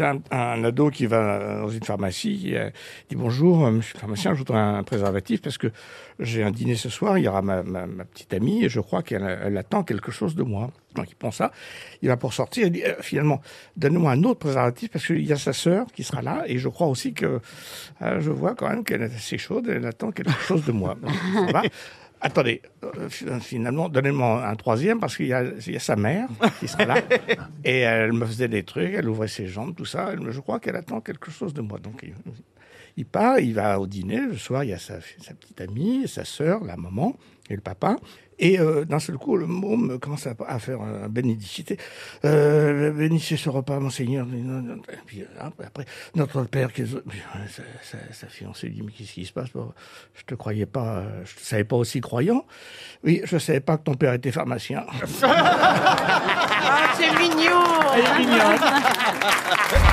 c'est un, ado qui va dans une pharmacie, il euh, dit bonjour, euh, monsieur le pharmacien, je voudrais un préservatif parce que j'ai un dîner ce soir, il y aura ma, petite amie et je crois qu'elle elle attend quelque chose de moi. Donc il prend ça, il va pour sortir, il dit euh, finalement, donne-moi un autre préservatif parce qu'il y a sa sœur qui sera là et je crois aussi que je vois quand même qu'elle est assez chaude, elle attend quelque chose de moi. Attendez, euh, fi- finalement, donnez-moi un troisième parce qu'il y a, il y a sa mère qui sera là et elle me faisait des trucs, elle ouvrait ses jambes, tout ça. Je crois qu'elle attend quelque chose de moi. Donc il, part, il va au dîner. Le soir, il y a sa, sa petite amie, sa sœur, la maman et le papa. Et euh, d'un seul coup, le môme commence à, à faire un bénédicité. Euh, bénissez ce repas, monseigneur. Et puis après, notre père, qui est- Puis, sa, sa- sa fiancée lui dit mais qu'est-ce qui se passe? Bon, Je te croyais pas, je te savais pas aussi croyant. Oui, je savais pas que ton père était pharmacien. Ah, c'est mignon Elle est mignonne.